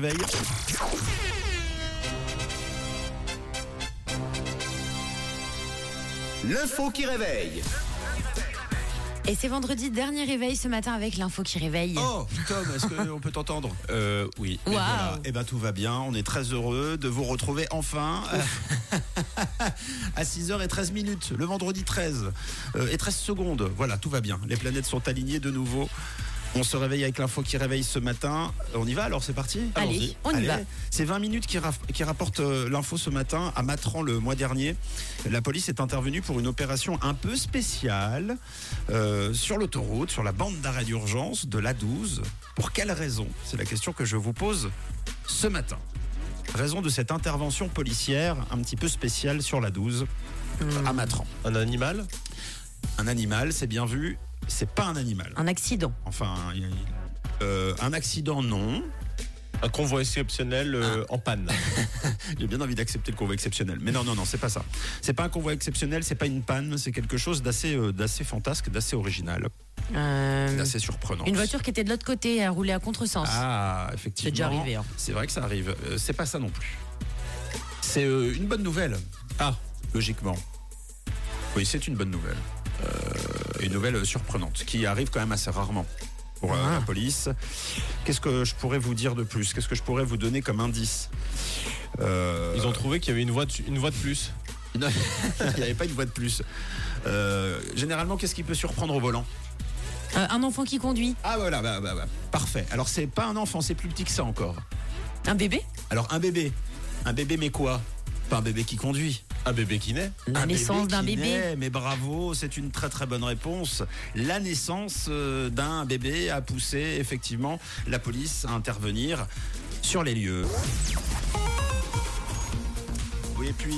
Veille. L'info qui réveille. Et c'est vendredi, dernier réveil ce matin avec l'info qui réveille. Oh, Tom, est-ce qu'on peut t'entendre Euh, oui. Waouh. Voilà. Eh ben tout va bien. On est très heureux de vous retrouver enfin à 6h13 minutes, le vendredi 13 euh, et 13 secondes. Voilà, tout va bien. Les planètes sont alignées de nouveau. On se réveille avec l'info qui réveille ce matin. On y va alors, c'est parti? Allez, Allons-y. on y Allez. va. C'est 20 minutes qui, qui rapportent euh, l'info ce matin à Matran le mois dernier. La police est intervenue pour une opération un peu spéciale euh, sur l'autoroute, sur la bande d'arrêt d'urgence de l'A12. Pour quelle raison? C'est la question que je vous pose ce matin. Raison de cette intervention policière un petit peu spéciale sur l'A12 à Matran. Un animal? Un animal, c'est bien vu, c'est pas un animal. Un accident. Enfin, il- euh, un accident, non. Un convoi exceptionnel euh, Ah. en panne. J'ai bien envie d'accepter le convoi exceptionnel. Mais non, non, non, c'est pas ça. C'est pas un convoi exceptionnel, c'est pas une panne, c'est quelque chose d'assez euh, d'assez fantasque, d'assez original, Euh, d'assez surprenant. une voiture qui était de l'autre côté, elle roulait à contresens. Ah, effectivement. C'est déjà arrivé, hein. C'est vrai que ça arrive. Euh, c'est pas ça non plus. C'est euh, une bonne nouvelle. Ah, logiquement. Oui, c'est une bonne nouvelle. Euh, une nouvelle surprenante qui arrive quand même assez rarement pour euh, Ah. la police. Qu'est-ce que je pourrais vous dire de plus? Qu'est-ce que je pourrais vous donner comme indice? Euh, Ils ont trouvé qu'il y avait une voie de, une voie de plus. Non, il n'y avait pas une voix de plus. Euh, généralement, qu'est-ce qui peut surprendre au volant? Euh, un enfant qui conduit. Ah voilà, bah, bah, bah, parfait. Alors c'est pas un enfant, c'est plus petit que ça encore. Un bébé? Alors un bébé. Un bébé mais quoi? Pas un bébé qui conduit. Un bébé qui naît. La Un naissance d'un bébé. naît, mais bravo, c'est une très très bonne réponse. La naissance euh, d'un bébé a poussé effectivement la police à intervenir sur les lieux. Oui, et puis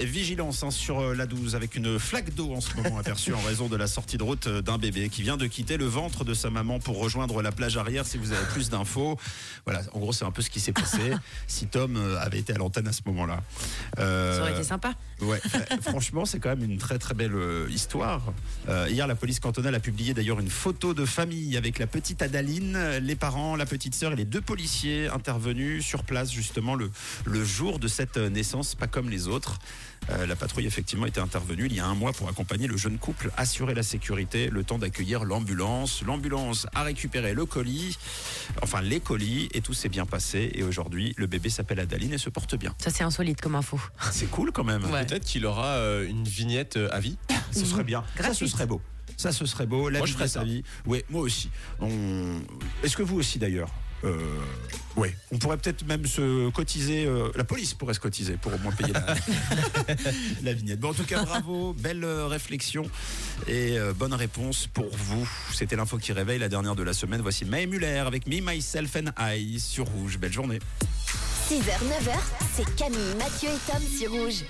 vigilance hein, sur euh, la 12 avec une flaque d'eau en ce moment aperçue en raison de la sortie de route euh, d'un bébé qui vient de quitter le ventre de sa maman pour rejoindre la plage arrière. Si vous avez plus d'infos, voilà, en gros c'est un peu ce qui s'est passé. si Tom avait été à l'antenne à ce moment-là, Euh, aurait été sympa. Ouais, franchement, c'est quand même une très très belle euh, histoire. Euh, hier, la police cantonale a publié d'ailleurs une photo de famille avec la petite Adaline, euh, les parents, la petite sœur et les deux policiers intervenus sur place justement le, le jour de cette euh, naissance, pas comme les autres. Euh, la patrouille effectivement était intervenue il y a un mois pour accompagner le jeune couple, assurer la sécurité, le temps d'accueillir l'ambulance. L'ambulance a récupéré le colis, enfin les colis, et tout s'est bien passé. Et aujourd'hui, le bébé s'appelle Adaline et se porte bien. Ça, c'est insolite comme info. C'est cool quand même. Ouais. Peut-être qu'il aura euh, une vignette euh, à vie. Ce serait bien. Ça, ce serait beau. Ça, ce serait beau. La Moi, vie je ferais sa ça. vie. Oui, moi aussi. On... Est-ce que vous aussi, d'ailleurs euh... Oui. On pourrait peut-être même se cotiser. euh, La police pourrait se cotiser pour au moins payer la, la vignette. Bon, en tout cas, bravo. Belle euh, réflexion et euh, bonne réponse pour vous. C'était l'info qui réveille la dernière de la semaine. Voici May Muller avec Me, Myself and I sur Rouge. Belle journée. 6h, 9h, c'est Camille, Mathieu et Tom sur Rouge.